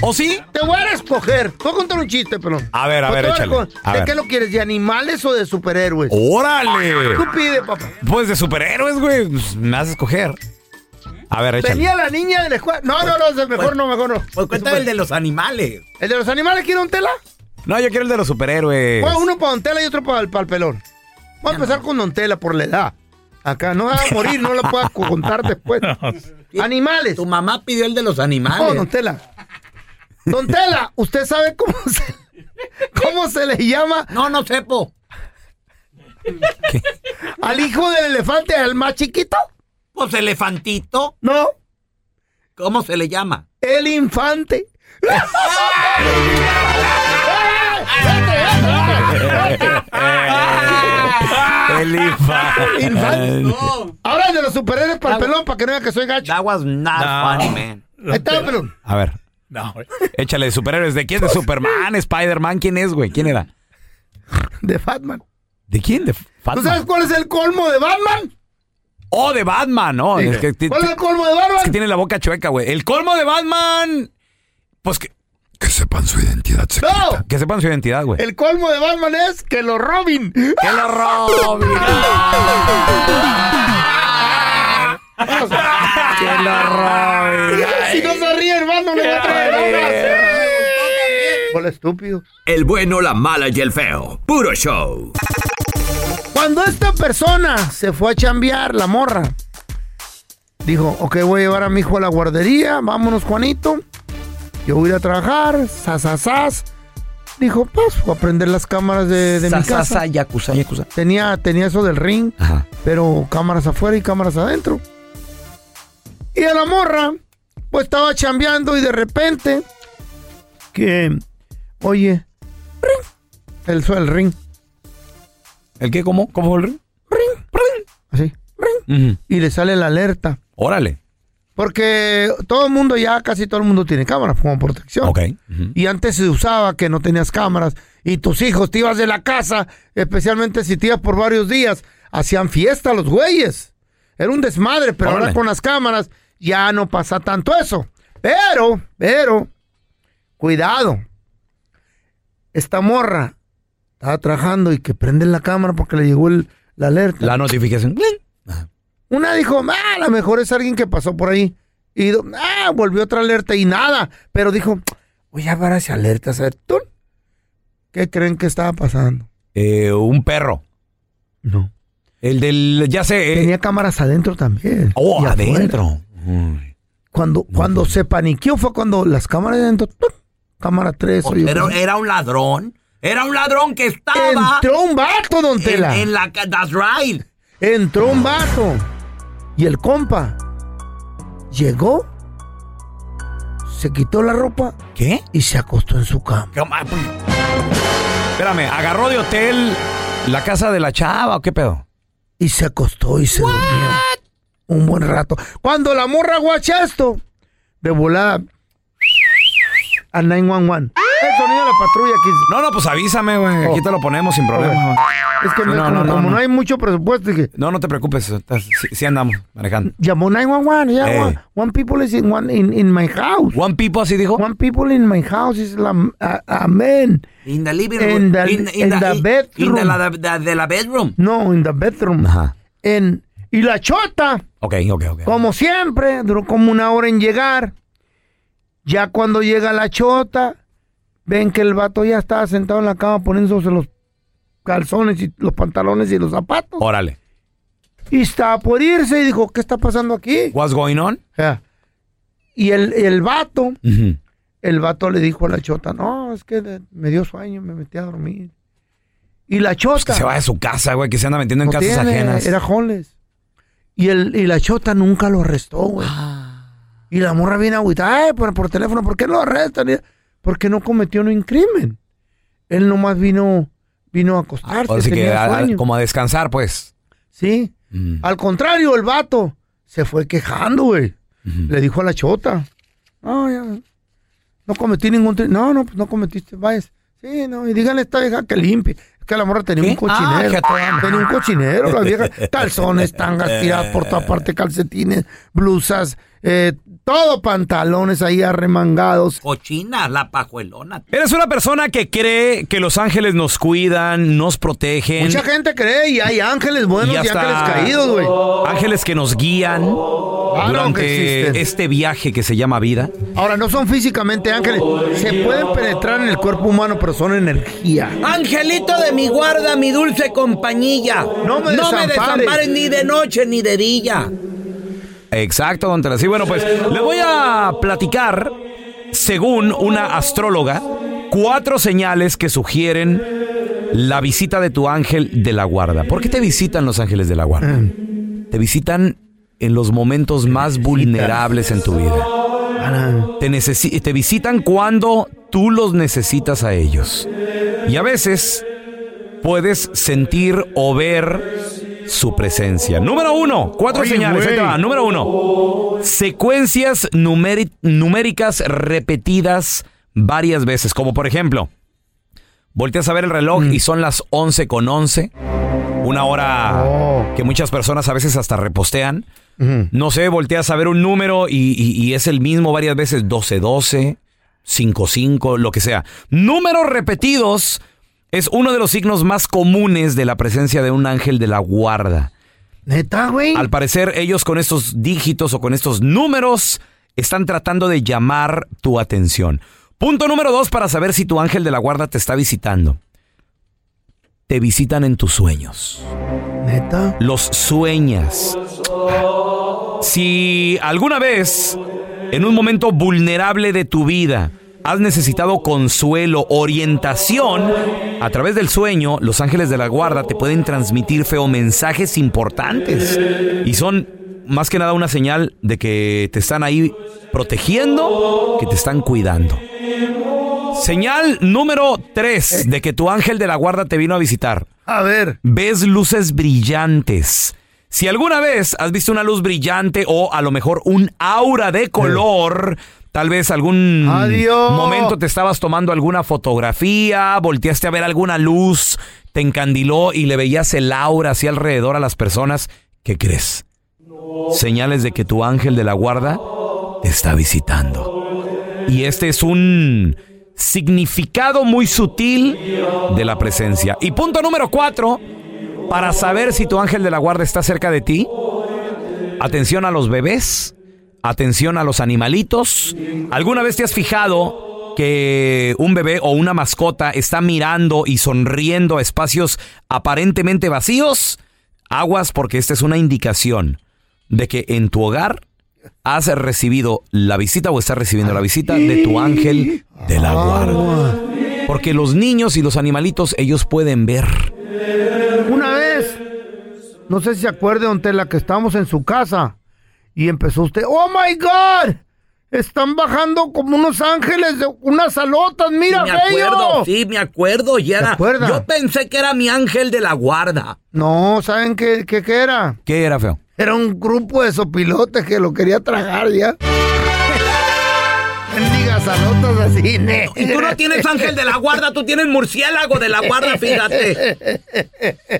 ¿O sí? Te voy a escoger. Te voy a contar un chiste, pelón. A ver, a ver, Te voy échale. A ¿De ver. qué lo quieres? ¿De animales o de superhéroes? ¡Órale! Tú pide, papá. Pues de superhéroes, güey. pues, me vas a escoger. A ver, échale. Venía la niña de la escuela. No, no, no, es mejor no, mejor no. Pues cuéntame el de los animales. ¿El de los animales quiere un tela? No, yo quiero el de los superhéroes. Bueno, uno para Don Tela y otro para el, para el pelón. Vamos a empezar con Don Tela por la edad. Acá no va a morir, no lo puedo contar después. Animales. Tu mamá pidió el de los animales. No, Don Tela. Don Tela, ¿usted sabe cómo se, cómo se le llama? No, no sepo. ¿Al hijo del elefante, al más chiquito? Pues elefantito. No, ¿Cómo se le llama? el infante. El infante. Infante. Ahora el de los superhéroes para el pelón, para que no vea que soy gacho. That was not No. funny, man. Ahí está, pelón. A ver, No, güey. échale de superhéroes. ¿De quién? ¿De Superman? ¿Spider-Man? ¿Quién es, güey? ¿Quién era? De Batman. ¿De quién? ¿De ¿Tú Batman? sabes cuál es el colmo de Batman? Oh, de Batman, ¿no? Es que, ti- ¿Cuál es el colmo de es que Batman? tiene la boca chueca, güey. El colmo de Batman. Pues que, Que sepan su identidad No, que sepan su identidad, güey. el colmo de Batman es que lo robin. ¡Que lo lo roben! Si no se ríe, hermano, le va a traer Hola, estúpido. El bueno, la mala y el feo. Puro show. Cuando esta persona se fue a chambear, la morra, dijo, ok, voy a llevar a mi hijo a la guardería, vámonos, Juanito. Yo voy a ir a trabajar, sasasas. Dijo, pues, voy a prender las cámaras de, de mi casa. Sasasa, yakuza, yakuza. Tenía, tenía eso del ring, Ajá. pero cámaras afuera y cámaras adentro. Y a la morra, pues estaba chambeando y de repente, que, oye, ring, el, el ring, ¿El qué? ¿Cómo? ¿Cómo fue el ring? ring, ring, así, ring, y le sale la alerta. Órale. Porque todo el mundo ya, casi todo el mundo tiene cámaras como protección. Ok. Y antes se usaba que no tenías cámaras y tus hijos te ibas de la casa, especialmente si te ibas por varios días, hacían fiesta los güeyes. Era un desmadre, pero ahora Órale. con las cámaras ya no pasa tanto eso. Pero, pero, cuidado. Esta morra estaba trabajando y que prende la cámara porque le llegó el- la alerta. La notificación. Una dijo, ah, a lo mejor es alguien que pasó por ahí. Y ah, volvió otra alerta y nada. Pero dijo, voy a ver esa alerta, a ver, ¿tú? ¿Qué creen que estaba pasando? Eh, un perro. No. El del, ya sé. eh, Tenía cámaras adentro también. oh, y Cuando, cuando se paniqueó fue cuando las cámaras de adentro, ¡tuc! cámara 3. Era, era un ladrón. Era un ladrón que estaba. Entró un vato, don en, Tela. en la. ca- That's right. Entró un vato. Y el compa llegó, se quitó la ropa ¿Qué? y se acostó en su cama. Espérame, agarró de hotel la casa de la chava o qué pedo. Y se acostó y se durmió. Un buen rato. Cuando la morra guacha esto, de volada al 911. El sonido de la patrulla aquí. No, no, pues avísame, güey. Aquí te lo ponemos sin problema. Es que No, no, como, no, como no no. hay mucho presupuesto, dije, No, no te preocupes. estás- Sí, sí andamos manejando. llamó 911. Yeah, one, one people is in, one, in, in my house. One people así dijo. One people in my house is la, a- amen. In the living In room. the- in, in the bedroom. in the la- bedroom. No, in the bedroom. Ajá. En, y la chota, Ok, ok, ok. como siempre, duró como una hora en llegar. Ya cuando llega la chota, ven que el vato ya estaba sentado en la cama poniéndose los calzones y los pantalones y los zapatos. Órale. Y estaba por irse y dijo, ¿qué está pasando aquí? What's going on? Y el, el vato, el vato le dijo a la chota, no, es que de- me dio sueño, me metí a dormir. Y la chota... Pues que se vaya a su casa, güey, que se anda metiendo en no casas tiene, ajenas. Era homeless. Y, el, y la chota nunca lo arrestó, güey. Y la morra viene agüitada, ay, por, por teléfono, ¿por qué lo arrestan? Porque no cometió ningún crimen. Él nomás vino, vino a acostarse, Así que tenía a- a- sueño. como a descansar, pues. Sí. Mm. Al contrario, el vato se fue quejando, güey. Le dijo a la chota, no, ya, no cometí ningún... No, no, pues no cometiste, vayas. Sí, no, y díganle a esta vieja que limpie. Es que la morra tenía un ¿Qué? Ah, cochinero. tenía un cochinero, la vieja. Calzones, tangas tiradas por toda parte, calcetines, blusas, eh, todo pantalones ahí arremangados. Cochina, la pajuelona. Eres una persona que cree que los ángeles nos cuidan, nos protegen. Mucha gente cree y hay ángeles buenos y, ángeles caídos, güey. Ángeles que nos guían que durante este viaje que se llama vida. Ahora, no son físicamente ángeles. Se pueden penetrar en el cuerpo humano, pero son energía. Angelito de mi guarda, mi dulce compañía. No me desampares. desampares ni de noche ni de día. Exacto, don Tela. Sí, bueno, pues le voy a platicar, según una astróloga, cuatro señales que sugieren la visita de tu ángel de la guarda. ¿Por qué te visitan los ángeles de la guarda? Te visitan en los momentos más vulnerables en tu vida. Te, necesi- te visitan cuando tú los necesitas a ellos. Y a veces puedes sentir o ver su presencia. Número uno, cuatro Oye, señales. ahí te va. Número uno, secuencias numéricas repetidas varias veces. Como por ejemplo, volteas a ver el reloj Mm. y son las 11 con 11. Una hora Oh. que muchas personas a veces hasta repostean. No sé, volteas a ver un número y, y- y es el mismo varias veces, 12-12, 5-5, lo que sea. Números repetidos es uno de los signos más comunes de la presencia de un ángel de la guarda. Neta, güey. Al parecer, ellos con estos dígitos o con estos números están tratando de llamar tu atención. Punto número dos para saber si tu ángel de la guarda te está visitando. Te visitan en tus sueños. Neta. Los sueñas. Si alguna vez, en un momento vulnerable de tu vida, has necesitado consuelo, orientación, a través del sueño, los ángeles de la guarda te pueden transmitir feo mensajes importantes. Y son más que nada una señal de que te están ahí protegiendo, que te están cuidando. Señal número 3 de que tu ángel de la guarda te vino a visitar. A ver. Ves luces brillantes. Si alguna vez has visto una luz brillante o a lo mejor un aura de color, tal vez algún Adiós. momento te estabas tomando alguna fotografía, volteaste a ver alguna luz, te encandiló y le veías el aura así alrededor a las personas, ¿qué crees? Señales de que tu ángel de la guarda te está visitando. Y este es un significado muy sutil de la presencia. Y punto número cuatro, para saber si tu ángel de la guarda está cerca de ti, Atención a los bebés, atención a los animalitos. ¿Alguna vez te has fijado que un bebé o una mascota está mirando y sonriendo a espacios aparentemente vacíos? Aguas porque esta es una indicación de que en tu hogar has recibido la visita o estás recibiendo la visita de tu ángel de la guarda. Porque los niños y los animalitos, ellos pueden ver. Una vez, no sé si se acuerda, don Tela, que estábamos en su casa y empezó usted, ¡Oh my God! Están bajando como unos ángeles de unas alotas, mira, Sí, me acuerdo, bello. sí, me acuerdo. Y era, acuerda? yo pensé que era mi ángel de la guarda. No, ¿saben qué, qué, qué era? ¿Qué era feo? Era un grupo de sopilotes que lo quería tragar ya. Ne. Y tú no tienes ángel de la guarda, tú tienes murciélago de la guarda, fíjate.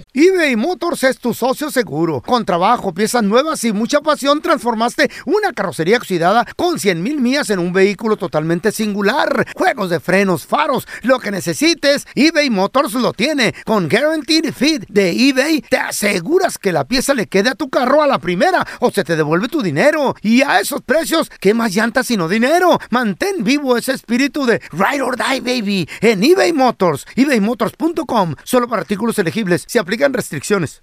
eBay Motors es tu socio seguro. Con trabajo, piezas nuevas y mucha pasión, transformaste una carrocería oxidada con 100 mil millas en un vehículo totalmente singular. Juegos de frenos, faros, lo que necesites, eBay Motors lo tiene. Con Guaranteed Fit de eBay, te aseguras que la pieza le quede a tu carro a la primera o se te devuelve tu dinero. Y a esos precios, ¿qué más llantas sino dinero? Mantén vivo ese espíritu de Ride or Die, baby, en eBay Motors. ebaymotors.com. Solo para artículos elegibles. Se aplican restricciones.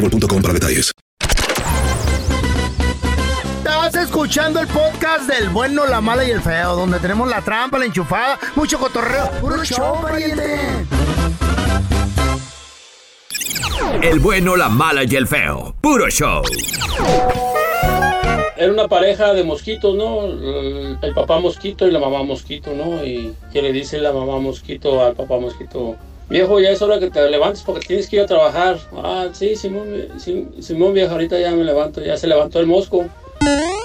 boostmobile.com para detalles. Estás escuchando el podcast del bueno, la mala y el feo, donde tenemos la trampa, la enchufada, mucho cotorreo. ¡Puro show, pariente! El bueno, la mala y el feo. Puro show. Era una pareja de mosquitos, ¿no? El, el papá mosquito y la mamá mosquito, ¿no? Y que le dice la mamá mosquito al papá mosquito, viejo, ya es hora que te levantes porque tienes que ir a trabajar. Ah, sí, Simón, Simón viejo, ahorita ya me levanto, ya se levantó el mosco.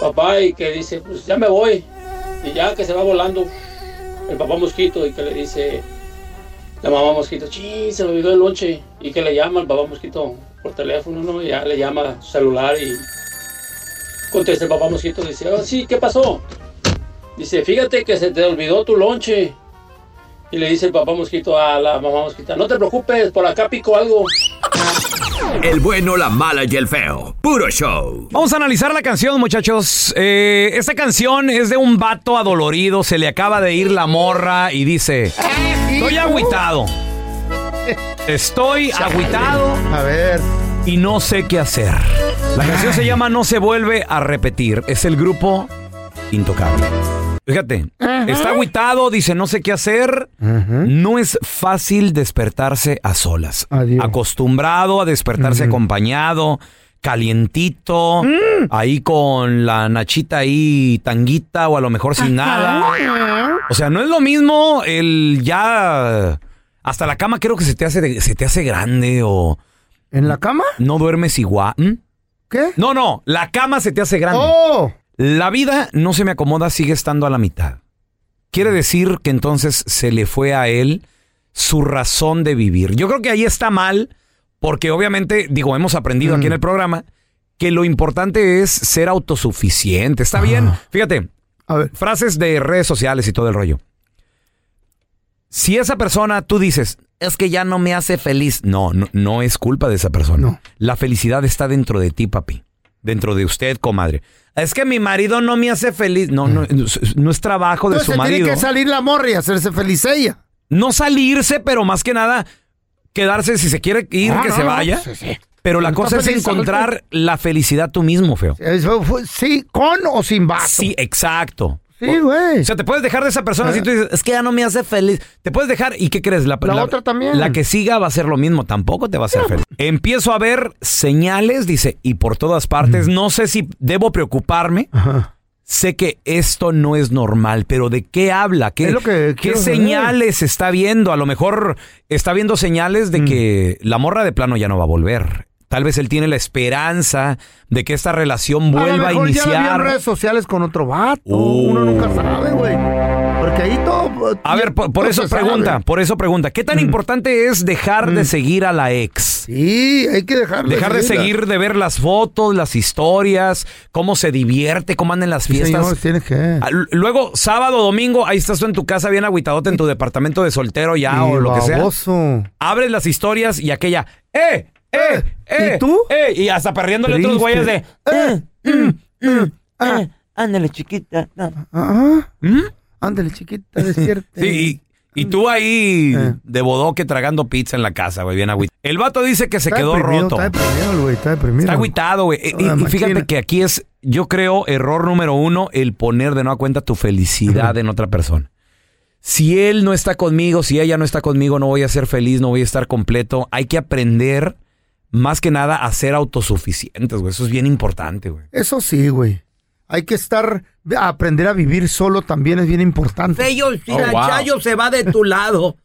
Papá y que dice, pues ya me voy. Y ya que se va volando el papá mosquito y que le dice la mamá mosquito, sí, se me olvidó el lonche. Y que le llama al papá mosquito por teléfono, ¿no? Ya le llama su celular y contesta el papá mosquito, dice, oh, sí, ¿qué pasó? Dice, fíjate que se te olvidó tu lonche. Y le dice el papá mosquito a la mamá mosquita, no te preocupes, por acá pico algo. El bueno, la mala y el feo. Puro show. Vamos a analizar la canción, muchachos. Eh, esta canción es de un vato adolorido, se le acaba de ir la morra y dice, estoy agüitado. Estoy agüitado. A ver. Y no sé qué hacer. La canción se llama No se vuelve a repetir. Es el grupo Intocable. Fíjate, está agüitado, dice no sé qué hacer. No es fácil despertarse a solas. Acostumbrado a despertarse acompañado, calientito, ahí con la nachita ahí tanguita o a lo mejor sin nada. O sea, no es lo mismo el ya hasta la cama creo que se te hace se te hace grande o ¿En la cama? no duermes igual. ¿Mm? ¿Qué? No, no, la cama se te hace grande. ¡Oh! La vida no se me acomoda, sigue estando a la mitad. Quiere decir que entonces se le fue a él su razón de vivir. Yo creo que ahí está mal, porque obviamente, digo, hemos aprendido aquí en el programa que lo importante es ser autosuficiente. Está bien, fíjate, frases de redes sociales y todo el rollo. Si esa persona tú dices, es que ya no me hace feliz, no, no, no es culpa de esa persona. La felicidad está dentro de ti, papi. Dentro de usted, comadre. Es que mi marido no me hace feliz. No, no, no es trabajo de Entonces su marido. tiene que salir la morra y hacerse feliz ella. No salirse, pero más que nada quedarse si se quiere ir, que no, se vaya. sí, sí. Pero la cosa es encontrar la felicidad tú mismo, feo. Sí, con o sin vato. Sí, exacto. Sí, güey. O sea, te puedes dejar de esa persona si tú dices, es que ya no me hace feliz. Te puedes dejar, ¿y qué crees? La, La otra también. La que siga va a ser lo mismo, tampoco te va a hacer feliz. Empiezo a ver señales, dice, y por todas partes, no sé si debo preocuparme. Sé que esto no es normal, pero ¿de qué habla? ¿Qué, Es lo que ¿qué quiero saber. señales está viendo? A lo mejor está viendo señales de que la morra de plano ya no va a volver. Tal vez él tiene la esperanza de que esta relación a lo vuelva a, mejor ya la vi en iniciar. redes sociales con otro vato. Uh. Uno nunca sabe, güey. Porque ahí todo. A ver, por, eso sabe. pregunta, por eso pregunta, ¿qué tan importante es dejar de seguir a la ex? Sí, hay que dejar de Dejar de seguir, de ver las fotos, las historias, cómo se divierte, cómo andan las Sí, fiestas. señor, tienes que. Ah, Luego, sábado, domingo, ahí estás tú en tu casa bien agüitadote en tu departamento de soltero ya Sí, o lo que sea. Abres las historias y aquella, ¡eh! ¡Eh! ¡eh! ¿Y tú? ¡eh! Y hasta perdiéndole otros güeyes de, Eh, mm, mm, ah, Ándale, chiquita. No. ¿Mm? Ándale, chiquita, despierte. Sí, y, tú ahí Eh. de bodoque tragando pizza en la casa, güey, bien agüitado. El vato dice que se Está quedó deprimido, roto. Está deprimido, güey, está deprimido. Está agüitado, güey. Y- Y, fíjate que aquí es, yo creo, error número uno, el poner de nueva cuenta tu felicidad en otra persona. Si él no está conmigo, si ella no está conmigo, no voy a ser feliz, no voy a estar completo. Hay que aprender, más que nada, a ser autosuficientes, güey. Eso es bien importante, güey. Eso sí, güey. Hay que estar, a aprender a vivir solo también es bien importante. Fello, si Oh, la wow. Chayo se va de tu lado,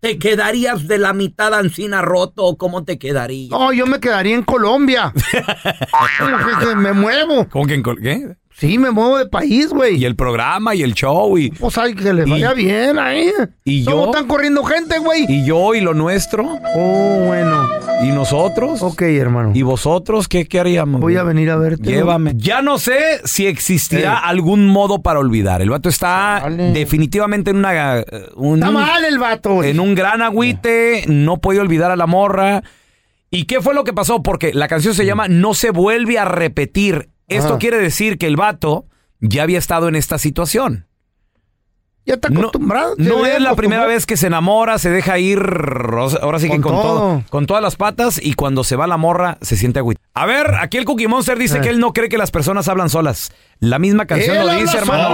¿te quedarías de la mitad ancina roto o cómo te quedaría? No, yo me quedaría en Colombia. Me muevo. ¿Cómo que en? Sí, me muevo de país, güey. Y el programa y el show y, Pues hay que les Y- vaya bien ahí. y ¿Cómo yo están corriendo gente, güey? y yo y lo nuestro Oh, bueno. y nosotros Ok, hermano. y vosotros qué, qué haríamos. Voy a venir a verte. Llévame. Ya no sé si existirá Eh. algún modo para olvidar. El vato está definitivamente en una eh, un- Está mal el vato, güey. en un gran agüite, no puede olvidar a la morra. ¿Y qué fue lo que pasó? Porque la canción se llama No se vuelve a repetir. Esto Ajá. quiere decir que el vato ya había estado en esta situación. Ya está acostumbrado. no es la primera vez que se enamora, se deja ir, ahora sí que Con con, todo. todo. con todas las patas y cuando se va la morra se siente agüita. A ver, aquí el Cookie Monster dice Eh. que él no cree que las personas hablan solas. La misma canción Él lo dice, hermano.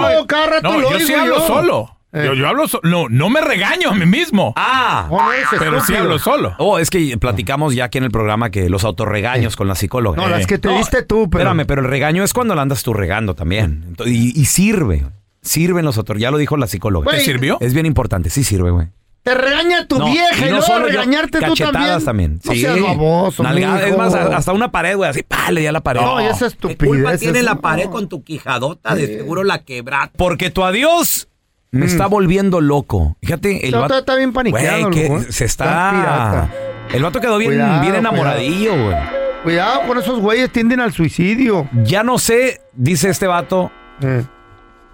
No, yo sí hablo yo. solo. Eh. Yo, yo hablo solo. No, no me regaño a mí mismo. Ah, No, no eres pero sí hablo solo. oh, es que platicamos ya aquí en el programa que los autorregaños con la psicóloga. No, las Eh. que te No, diste tú, pero. Espérame, pero el regaño es cuando la andas tú regando también. Entonces, y, y sirve. Sirven los autor. Ya lo dijo la psicóloga. ¿Te sirvió? Es bien importante, sí sirve, güey. Te regaña tu No, vieja y, no luego solo yo, regañarte tú también. también. No Sí. seas baboso, Nalgada, es más, hasta una pared, güey, así, pa, le di a la pared. No, esa ¿Qué estupidez. culpa tiene es- la pared con tu quijadota? De seguro la quebraste. Porque tu adiós me está volviendo loco. Fíjate, el vato. Mm. está bien paniqueado, Güey, que ¿eh? se Está el vato quedó bien, Cuidado, bien enamoradillo, güey. Cuidado con esos güeyes, tienden al suicidio. Ya no sé, dice este vato, Eh.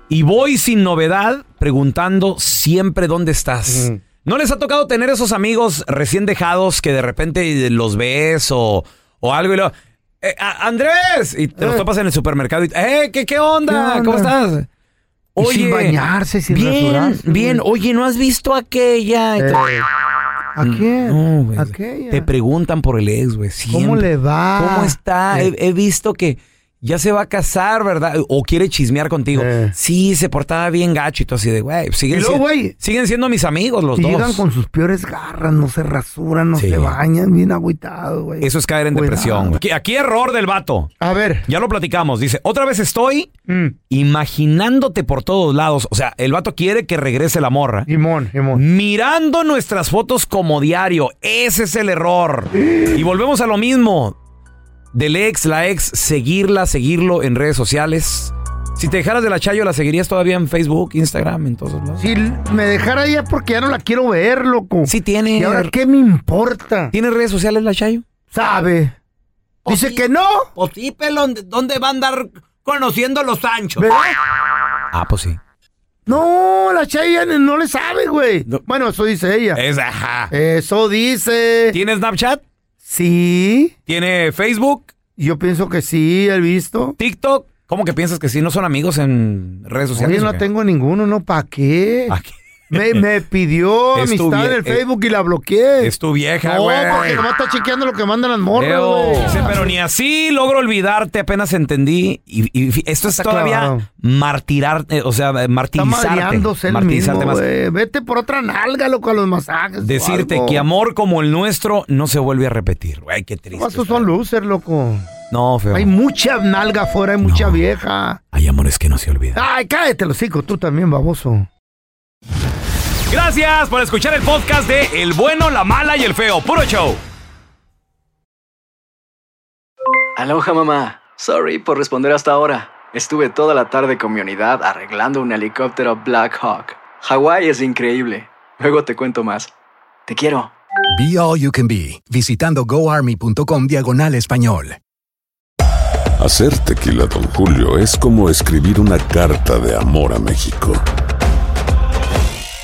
y voy sin novedad preguntando siempre dónde estás. Ujú. ¿No les ha tocado tener esos amigos recién dejados que de repente los ves o, o algo y luego, "Eh, Andrés, y te los topas en el supermercado y, eh, ¿qué, qué onda? ¿Qué onda? ¿Cómo estás? Y sin bañarse, sin bien, rasurarse, bien, güey. oye, ¿no has visto aquella? Eh, ¿A quién? No, güey. Aquella. Te preguntan por el ex, güey. ¿Cómo siempre. le va? ¿Cómo está? Eh. He, he visto que ya se va a casar, ¿verdad? O quiere chismear contigo. Eh. Sí, se portaba bien gacho y todo así de, güey, siguen, Y luego, si- güey, siguen siendo mis amigos los dos. llegan con sus peores garras, no se rasuran, no Sí. se bañan, bien agüitados, güey. Eso es caer en Cuidado. depresión. güey. Aquí, aquí error del vato. A ver. Ya lo platicamos. Dice, otra vez estoy Mm. imaginándote por todos lados. O sea, el vato quiere que regrese la morra. Simón, Simón. Mirando nuestras fotos como diario. Ese es el error. Y volvemos a lo mismo. Del ex, la ex, seguirla, seguirlo en redes sociales. Si te dejaras de la Chayo, ¿la seguirías todavía en Facebook, Instagram, en todos lados? Si me dejara ella porque ya no la quiero ver, loco. Sí tiene. ¿Y ahora qué me importa? ¿Tiene redes sociales la Chayo? ¿Sabe? Dice que no. Pues sí, pelón, ¿dónde va a andar conociendo los anchos? ¿Verdad? Ah, pues sí. No, la Chaya no le sabe, güey. Bueno, eso dice ella. Es, ajá. Eso dice. ¿Tiene Snapchat? Sí. ¿Tiene Facebook? Yo pienso que sí, he visto. ¿TikTok? ¿Cómo que piensas que sí? ¿No son amigos en redes sociales? No tengo ninguno, ¿no? ¿Para qué? ¿A qué? Me, me pidió Es tu amistad en vie- el Facebook y la bloqueé. Es tu vieja, No, güey. porque nomás está chequeando lo que mandan las morras, Leo, güey. dice, pero ni así logro olvidarte, apenas entendí. Y, y fi- esto es Está todavía clavado. martirar, eh, o sea, Está martirizarte. madreándose martirizarte mismo, más. güey. Vete por otra nalga, loco, a los masajes. o Decirte algo. que amor como el nuestro no se vuelve a repetir. Güey, qué triste. Estos son losers, loco. No, feo. Hay mucha nalga afuera, hay mucha vieja. Hay amores que no se olvidan. Ay, cállate, los hocico, tú también, baboso. Gracias por escuchar el podcast de El bueno, la mala y el feo. Puro show. Aloha mamá. Sorry por responder hasta ahora. Estuve toda la tarde con mi unidad arreglando un helicóptero Black Hawk. Hawái es increíble. Luego te cuento más. Te quiero. Be All You Can Be, visitando goarmy.com diagonal español. Hacer tequila, Don Julio, es como escribir una carta de amor a México.